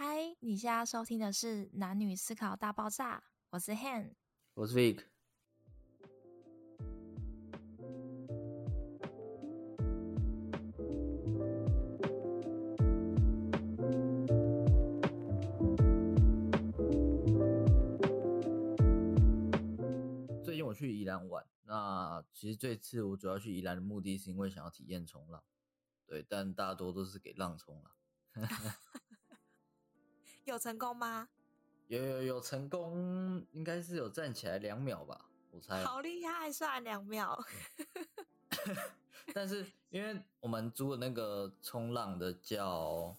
嗨，你现在收听的是《男女思考大爆炸》，我是 Han，我是 Vic。最近我去宜兰玩，那其实这次我主要去宜兰的目的是因为想要体验冲浪，对，但大多都是给浪冲浪。有成功吗？有有有成功，应该是有站起来两秒吧，我猜。好厉害，算两秒。但是因为我们租的那个冲浪的叫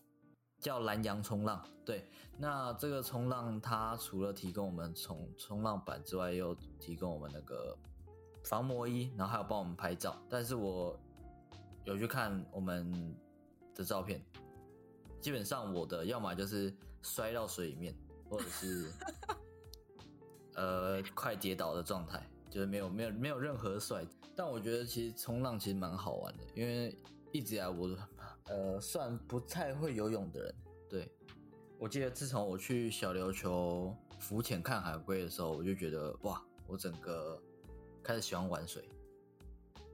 叫蓝洋冲浪，对，那这个冲浪它除了提供我们冲冲浪板之外，又提供我们那个防磨衣，然后还有帮我们拍照。但是我有去看我们的照片，基本上我的要么就是摔到水里面，或者是 呃快跌倒的状态，就是没有没有没有任何摔。但我觉得其实冲浪其实蛮好玩的，因为一直以来我呃算不太会游泳的人。对我记得自从我去小琉球浮潜看海龟的时候，我就觉得哇，我整个开始喜欢玩水，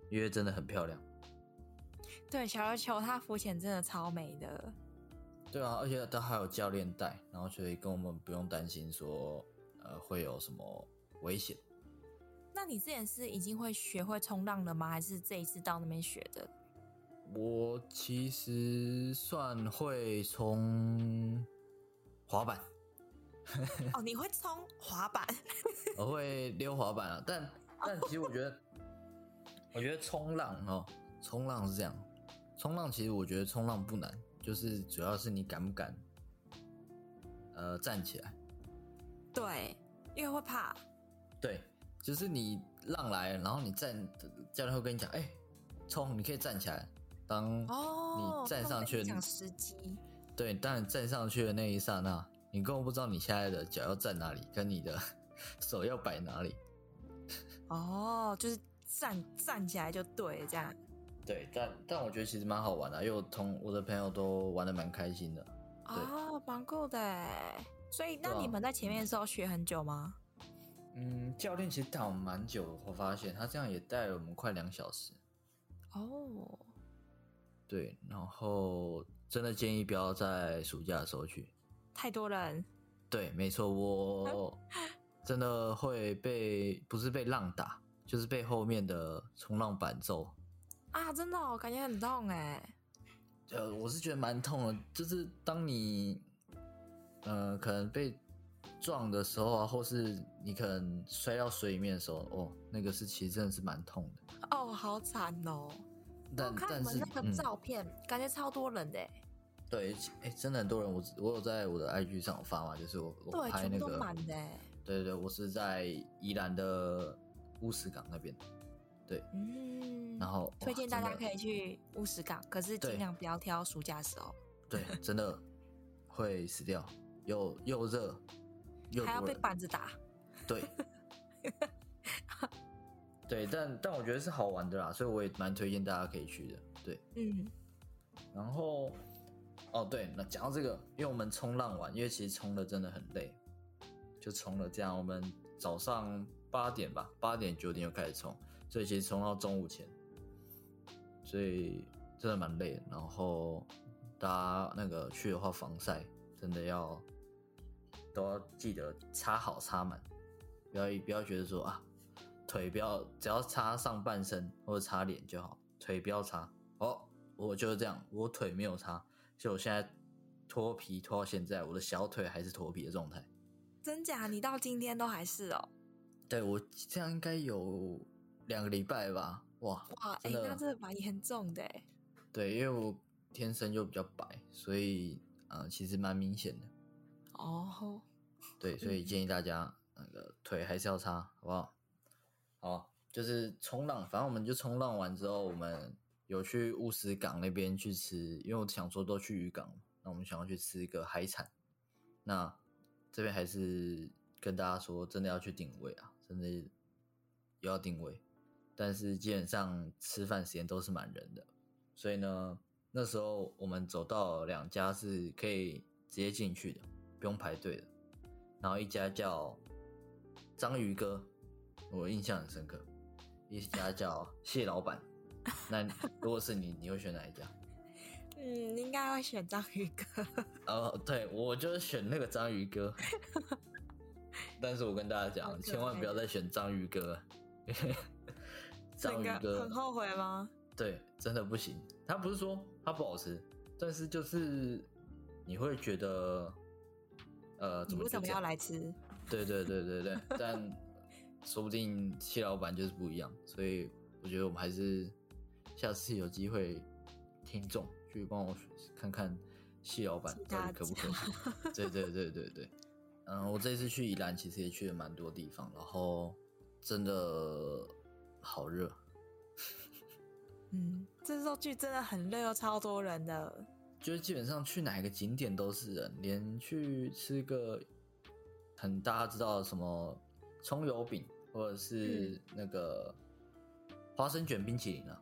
因为真的很漂亮。对，小琉球它浮潜真的超美的。对啊，而且他还有教练带，然后所以跟我们不用担心说呃会有什么危险。那你之前是已经会学会冲浪了吗？还是这一次到那边学的？我其实算会冲滑板。哦，你会冲滑板？我会溜滑板啊，但 但其实我觉得，我觉得冲浪哦，冲浪是这样，冲浪其实我觉得冲浪不难，就是主要是你敢不敢，呃，站起来。对，因为会怕。对，就是你浪来，然后你站，教练会跟你讲，哎，冲，你可以站起来。当你站上去，讲时机。对，当你站上去的那一刹那，你根本不知道你现在的脚要站哪里，跟你的 手要摆哪里。哦，就是站站起来就对，这样。对，但但我觉得其实蛮好玩的，因为我同我的朋友都玩的蛮开心的。哦，蛮酷的。所以，那你们在前面的时候学很久吗？嗯，教练其实带我们蛮久，我发现他这样也带了我们快两小时。哦。对，然后真的建议不要在暑假的时候去，太多人。对，没错，我真的会被不是被浪打，就是被后面的冲浪板揍。啊，真的，我感觉很痛哎。呃，我是觉得蛮痛的，就是当你，呃，可能被撞的时候啊，或是你可能摔到水里面的时候，哦，那个是其实真的是蛮痛的。哦，好惨哦。但但是那个照片感觉超多人的。对，哎，真的很多人。我我有在我的 IG 上发嘛，就是我我拍那个满的。对对对，我是在宜兰的乌石港那边。对，嗯，然后推荐大家可以去乌石港，可是尽量不要挑暑假时候。对，真的会死掉，又又热，又还要被板子打。对。对，但但我觉得是好玩的啦，所以我也蛮推荐大家可以去的。对，嗯。然后，哦对，那讲到这个，因为我们冲浪完，因为其实冲的真的很累，就冲了这样，我们早上八点吧，八点九点就开始冲，所以其实冲到中午前，所以真的蛮累。然后大家那个去的话，防晒真的要都要记得擦好擦满，不要不要觉得说啊。腿不要，只要擦上半身或者擦脸就好，腿不要擦。哦，我就是这样，我腿没有擦，所以我现在脱皮脱到现在，我的小腿还是脱皮的状态。真假？你到今天都还是哦？对，我这样应该有两个礼拜吧？哇哇，哎，那真的蛮严重的。对，因为我天生就比较白，所以呃，其实蛮明显的。哦，对，所以建议大家那个腿还是要擦，好不好？好，就是冲浪，反正我们就冲浪完之后，我们有去乌石港那边去吃，因为我想说都去渔港，那我们想要去吃一个海产。那这边还是跟大家说，真的要去定位啊，真的要定位。但是基本上吃饭时间都是满人的，所以呢，那时候我们走到两家是可以直接进去的，不用排队的。然后一家叫章鱼哥，我印象很深刻。一家叫蟹老板。那 如果是你，你会选哪一家？嗯，应该会选章鱼哥。哦，对，我就是选那个章鱼哥。但是我跟大家讲，千万不要再选章鱼哥。章鱼哥很后悔吗？对，真的不行。他不是说他不好吃，但是就是你会觉得，呃，你为什么要来吃？对对对对对，但 说不定谢老板就是不一样，所以我觉得我们还是下次有机会，听众去帮我看看谢老板到底可不可行。对对对对对，嗯，我这次去宜兰其实也去了蛮多地方，然后真的好热。嗯，这时候去真的很热，超多人的。就是基本上去哪个景点都是人，连去吃个很大家知道的什么葱油饼，或者是那个花生卷冰淇淋啊。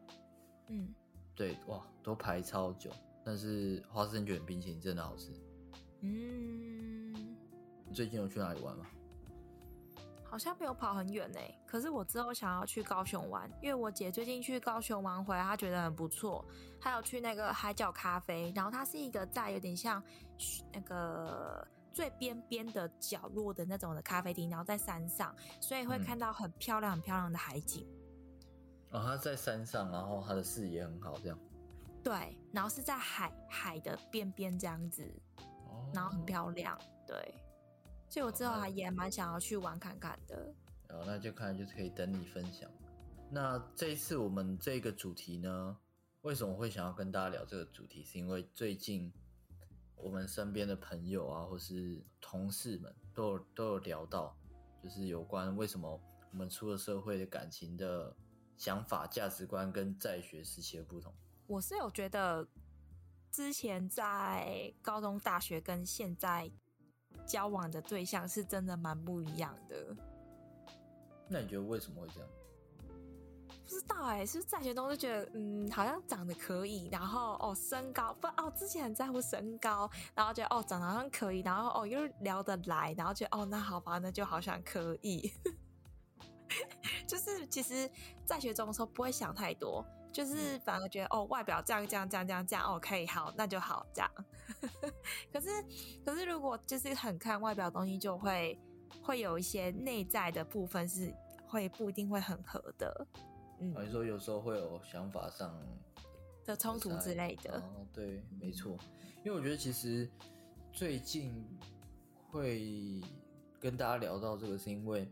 嗯，对，哇，都排超久，但是花生卷冰淇淋真的好吃。嗯，你最近有去哪里玩吗？好像没有跑很远呢，可是我之后想要去高雄玩，因为我姐最近去高雄玩回来，她觉得很不错。还有去那个海角咖啡，然后它是一个在有点像那个最边边的角落的那种的咖啡厅，然后在山上，所以会看到很漂亮、很漂亮的海景。哦，它在山上，然后它的视野很好，这样。对，然后是在海海的边边这样子，然后很漂亮，对。所以我之后还也蛮想要去玩看看的。哦，那就看就是可以等你分享。那这一次我们这个主题呢，为什么会想要跟大家聊这个主题？是因为最近我们身边的朋友啊，或是同事们都有都有聊到，就是有关为什么我们出了社会的感情的想法、价值观跟在学时期的不同。我是有觉得，之前在高中、大学跟现在。交往的对象是真的蛮不一样的。那你觉得为什么会这样？不知道哎，是不是在学中就觉得，嗯，好像长得可以，然后哦，身高不哦，之前很在乎身高，然后觉得哦，长得好像可以，然后哦，又聊得来，然后觉得哦，那好吧，那就好像可以。就是其实，在学中的时候不会想太多。就是反而觉得哦，外表这样这样这样这样这样，OK，好，那就好这样。可是可是如果就是很看外表东西，就会会有一些内在的部分是会不一定会很合的。嗯，你说有时候会有想法上的冲突之类的。哦，对，没错。因为我觉得其实最近会跟大家聊到这个，是因为。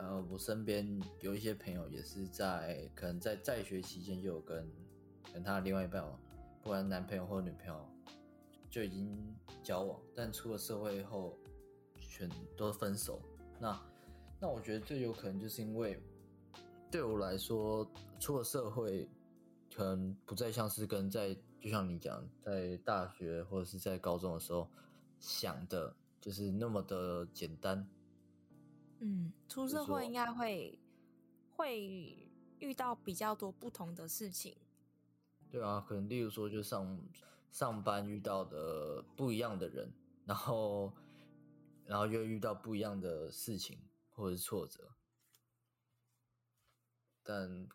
呃，我身边有一些朋友也是在可能在在学期间就有跟跟他另外一半，不管男朋友或女朋友就已经交往，但出了社会后全都分手。那那我觉得最有可能就是因为对我来说，出了社会可能不再像是跟在就像你讲在大学或者是在高中的时候想的，就是那么的简单。嗯，出社会应该会会遇到比较多不同的事情。对啊，可能例如说，就上上班遇到的不一样的人，然后然后又遇到不一样的事情或者是挫折，但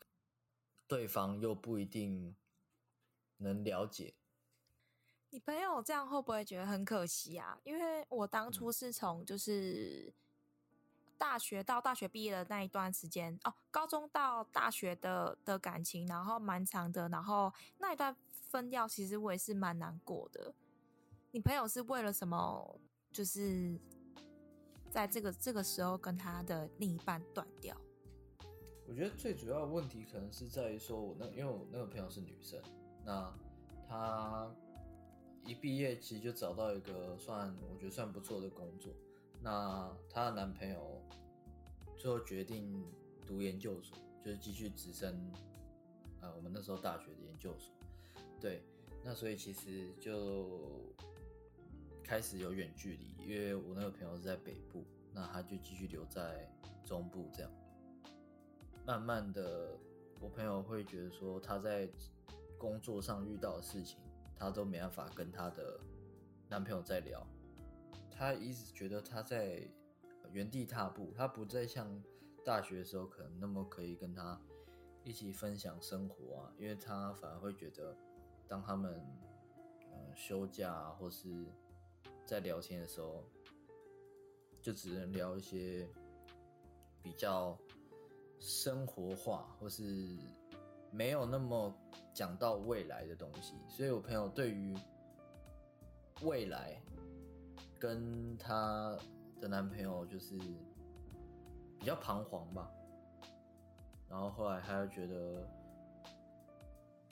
对方又不一定能了解。你朋友这样会不会觉得很可惜啊？因为我当初是从就是。大学到大学毕业的那一段时间哦，高中到大学的的感情，然后蛮长的，然后那一段分掉，其实我也是蛮难过的。你朋友是为了什么？就是在这个这个时候跟他的另一半断掉？我觉得最主要的问题可能是在于说，我那因为我那个朋友是女生，那她一毕业其实就找到一个算我觉得算不错的工作。那她的男朋友最后决定读研究所，就是继续直升啊，我们那时候大学的研究所。对，那所以其实就开始有远距离，因为我那个朋友是在北部，那他就继续留在中部，这样。慢慢的，我朋友会觉得说，他在工作上遇到的事情，他都没办法跟他的男朋友在聊，他一直觉得他在原地踏步，他不再像大学的时候可能那么可以跟他一起分享生活啊，因为他反而会觉得，当他们嗯休假啊或是在聊天的时候，就只能聊一些比较生活化或是没有那么讲到未来的东西，所以我朋友对于未来跟她的男朋友就是比较彷徨吧，然后后来她就觉得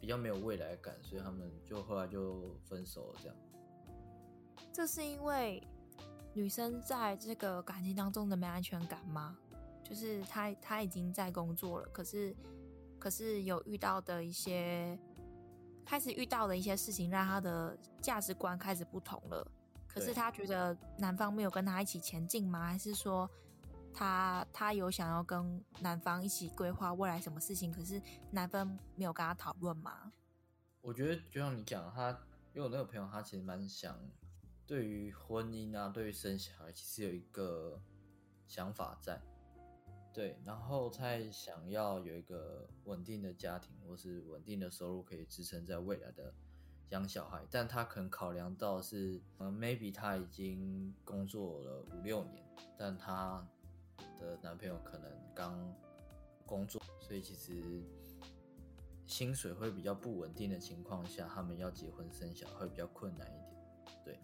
比较没有未来感，所以他们就后来就分手了。这样，这是因为女生在这个感情当中的没安全感吗？就是她她已经在工作了，可是可是有遇到的一些开始遇到的一些事情，让她的价值观开始不同了。可是她觉得男方没有跟她一起前进吗？还是说她她有想要跟男方一起规划未来什么事情？可是男方没有跟她讨论吗？我觉得就像你讲，他因为我那个朋友，他其实蛮想对于婚姻啊，对于生小孩，其实有一个想法在，对，然后他想要有一个稳定的家庭，或是稳定的收入，可以支撑在未来的养小孩，但他可能考量到是，呃，maybe 他已经工作了五六年，但他的男朋友可能刚工作，所以其实薪水会比较不稳定的情况下，他们要结婚生小孩会比较困难一点。对，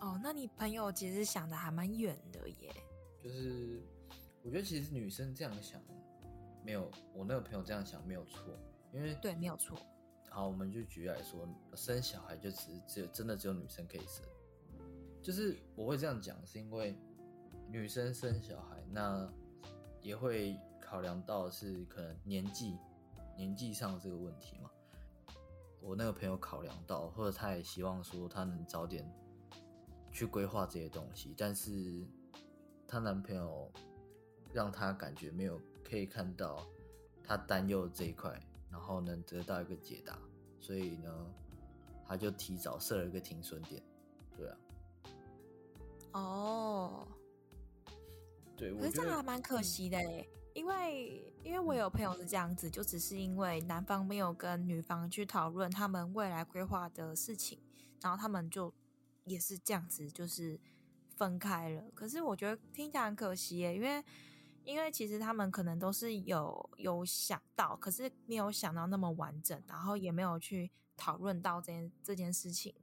哦，那你朋友其实想的还蛮远的耶。就是我觉得其实女生这样想没有我那个朋友这样想没有错，因为对，没有错。好，我们就举例来说，生小孩就只是只有真的只有女生可以生。就是我会这样讲，是因为女生生小孩，那也会考量到是可能年纪年纪上这个问题嘛。我那个朋友考量到，或者他也希望说他能早点去规划这些东西，但是她男朋友让她感觉没有可以看到她担忧这一块，然后能得到一个解答，所以呢，她就提早设了一个停损点。对啊，哦，对，可是这样还蛮可惜的诶，因为因为我有朋友是这样子，就只是因为男方没有跟女方去讨论他们未来规划的事情，然后他们就也是这样子，就是分开了。可是我觉得听起来很可惜耶，因为因为其实他们可能都是有有想到，可是没有想到那么完整，然后也没有去讨论到这件这件事情，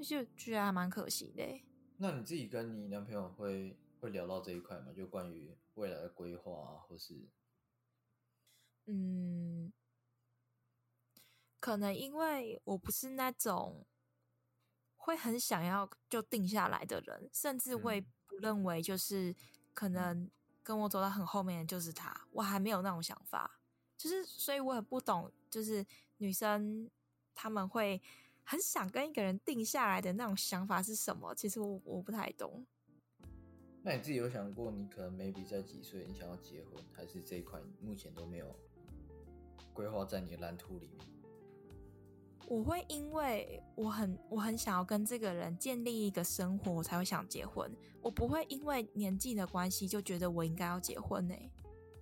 所以就觉得还蛮可惜的耶。那你自己跟你男朋友会会聊到这一块吗？就关于未来的规划啊，或是嗯，可能因为我不是那种会很想要就定下来的人，甚至我也嗯不认为就是可能跟我走到很后面的就是他，我还没有那种想法，就是所以我很不懂，就是女生他们会很想跟一个人定下来的那种想法是什么？其实我我不太懂。那你自己有想过，你可能 maybe 在几岁你想要结婚，还是这一块目前都没有规划在你的蓝图里面？我会因为我很我很想要跟这个人建立一个生活，我才会想结婚。我不会因为年纪的关系就觉得我应该要结婚呢、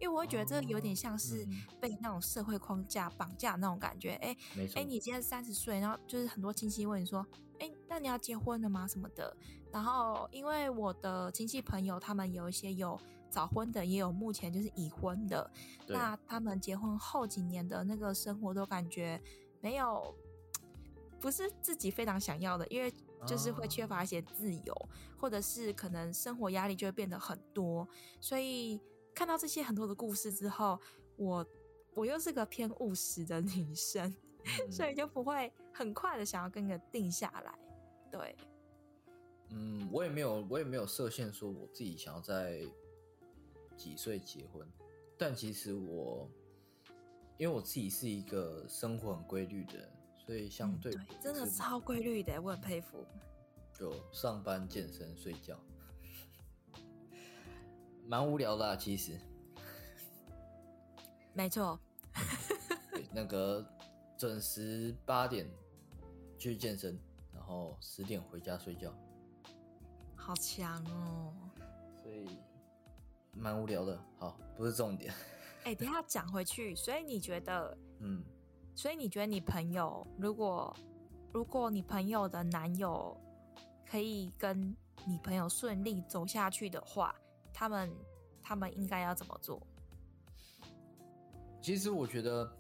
因为我会觉得这有点像是嗯被那种社会框架绑架那种感觉。哎、哎、你今天三十岁，然后就是很多亲戚问你说，哎、那你要结婚了吗？什么的。然后因为我的亲戚朋友，他们有一些有早婚的，也有目前就是已婚的。那他们结婚后几年的那个生活都感觉没有，不是自己非常想要的，因为就是会哦缺乏一些自由，或者是可能生活压力就会变得很多。所以看到这些很多的故事之后，我我又是个偏务实的女生，嗯所以就不会很快的想要跟个定下来。对，嗯，我也没有，我也没有设限说我自己想要在几岁结婚，但其实我，因为我自己是一个生活很规律的人，所以相嗯对是真的超规律的，我很佩服。就上班、健身、睡觉，蛮无聊的、啊。其实，没错，对那个准时八点去健身，然后十点回家睡觉，好强哦！所以蛮无聊的。好，不是重点。哎、等下讲回去，所以你觉得，嗯，所以你觉得你朋友，如果如果你朋友的男友可以跟你朋友顺利走下去的话，他们他们应该要怎么做？其实我觉得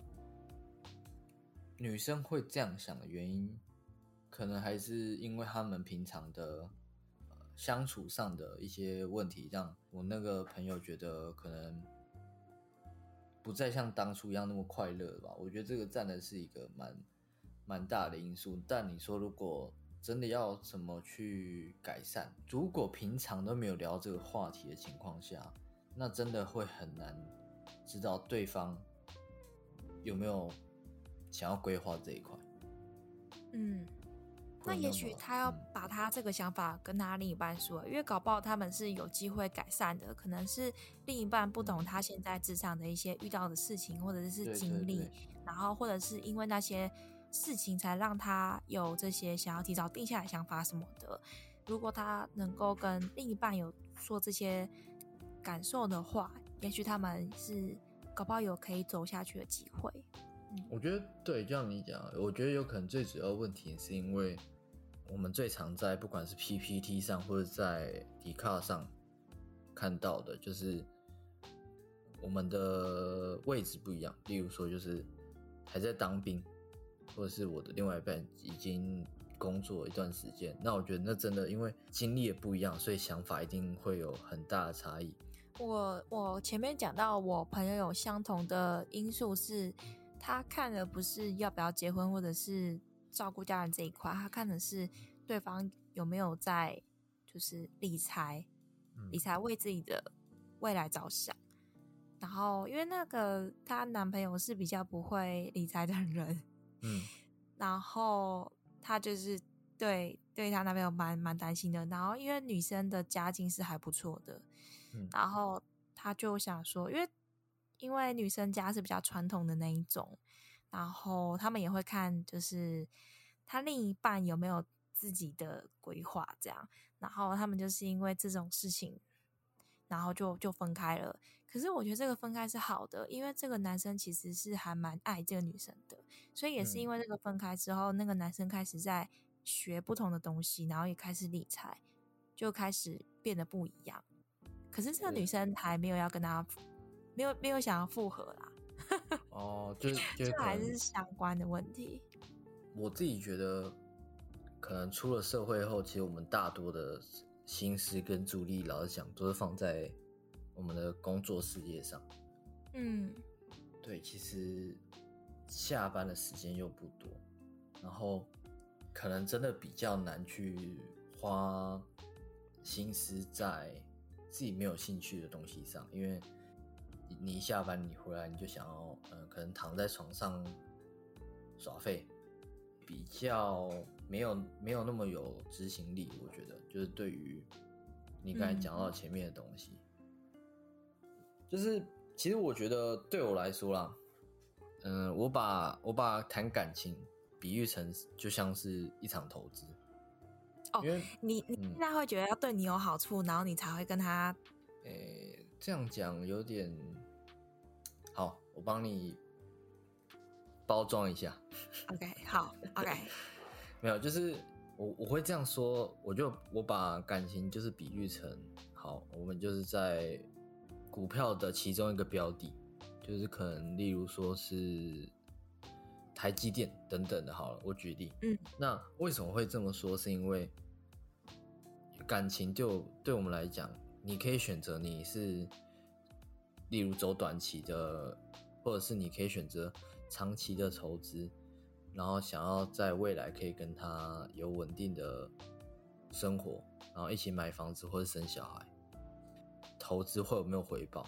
女生会这样想的原因，可能还是因为他们平常的、呃、相处上的一些问题，让我那个朋友觉得可能不再像当初一样那么快乐了吧。我觉得这个占的是一个蛮蛮大的因素。但你说如果真的要怎么去改善，如果平常都没有聊这个话题的情况下，那真的会很难知道对方有没有想要规划这一块。嗯，那也许他要嗯把他这个想法跟他另一半说，因为搞不好他们是有机会改善的，可能是另一半不懂他现在职场的一些遇到的事情或者是对对经历，对然后或者是因为那些事情才让他有这些想要提早定下来想法什么的。如果他能够跟另一半有说这些感受的话，也许他们是搞不好有可以走下去的机会。嗯我觉得对，就像你讲，我觉得有可能最主要问题是因为我们最常在不管是 PPT 上或者在 d 卡上看到的，就是我们的位置不一样。例如说，就是还在当兵，或者是我的另外一半已经工作一段时间，那我觉得那真的因为经历也不一样，所以想法一定会有很大的差异。我我前面讲到，我朋友有相同的因素是，他看的不是要不要结婚或者是照顾家人这一块，他看的是对方有没有在就是理财，嗯理财为自己的未来着想。然后，因为那个她男朋友是比较不会理财的人，嗯然后他就是对对他男朋友蛮蛮担心的。然后，因为女生的家境是还不错的，嗯然后他就想说，因为因为女生家是比较传统的那一种，然后他们也会看，就是他另一半有没有自己的规划，这样。然后他们就是因为这种事情，然后就就分开了。可是我觉得这个分开是好的，因为这个男生其实是还蛮爱这个女生的，所以也是因为这个分开之后，那个男生开始在学不同的东西，然后也开始理财，就开始变得不一样。可是这个女生还没有要跟他，没有没有想要复合啦，哦，就 是就还是相关的问题。我自己觉得，可能出了社会后，其实我们大多的心思跟注意力，老实讲，都是放在我们的工作事业上。嗯。对，其实下班的时间又不多，然后可能真的比较难去花心思在自己没有兴趣的东西上，因为你你一下班你回来你就想要，嗯、可能躺在床上耍废，比较没有没有那么有执行力，我觉得就是对于你刚才讲到前面的东西，就是其实我觉得对我来说啦，嗯，我把我把谈感情比喻成就像是一场投资，哦你你嗯现在会觉得要对你有好处，然后你才会跟他诶、这样讲有点好，我帮你包装一下。OK 好 OK 没有，就是我我会这样说，我就我把感情就是比喻成好，我们就是在股票的其中一个标的，就是可能例如说是台积电等等的，好了，我举例，嗯，那为什么会这么说？是因为感情就对我们来讲，你可以选择你是，例如走短期的，或者是你可以选择长期的投资，然后想要在未来可以跟他有稳定的生活，然后一起买房子或者生小孩，投资会有没有回报？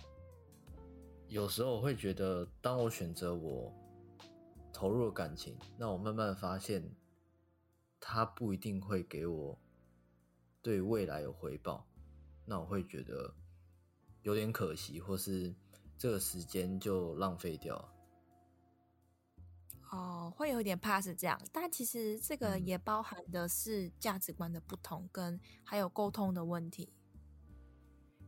有时候我会觉得，当我选择我投入了感情，那我慢慢发现，他不一定会给我对未来有回报，那我会觉得有点可惜，或是这个时间就浪费掉了。哦，会有点怕是这样，但其实这个嗯也包含的是价值观的不同，跟还有沟通的问题。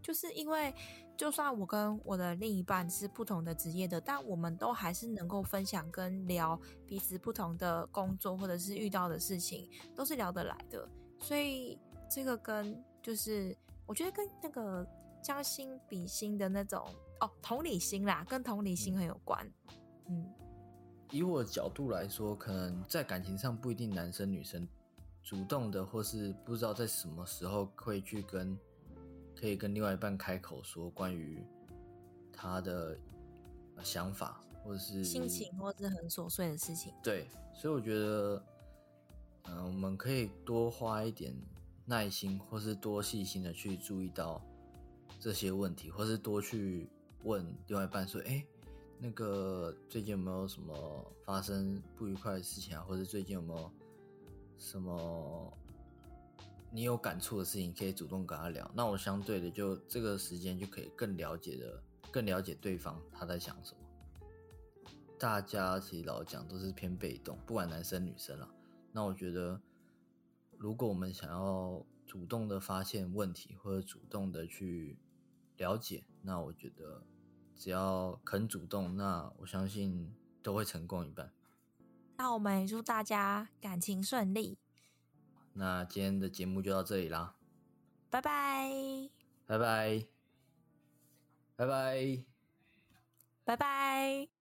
就是因为，就算我跟我的另一半是不同的职业的，但我们都还是能够分享跟聊彼此不同的工作或者是遇到的事情，都是聊得来的。所以这个跟就是我觉得跟那个将心比心的那种哦同理心啦，跟同理心很有关。嗯，以我的角度来说，可能在感情上不一定男生女生主动的，或是不知道在什么时候会去跟可以跟另外一半开口说关于他的呃想法，或者是心情或是很琐碎的事情。对，所以我觉得，嗯、我们可以多花一点耐心，或是多细心的去注意到这些问题，或是多去问另外一半说，哎、那个最近有没有什么发生不愉快的事情啊？或者最近有没有什么你有感触的事情，可以主动跟他聊。那我相对的就这个时间就可以更了解的，更了解对方他在想什么。大家其实老讲都是偏被动，不管男生女生啦。那我觉得，如果我们想要主动的发现问题，或者主动的去了解，那我觉得只要肯主动，那我相信都会成功一半。那我们也祝大家感情顺利，那今天的节目就到这里啦，拜拜，拜拜，拜拜。拜拜。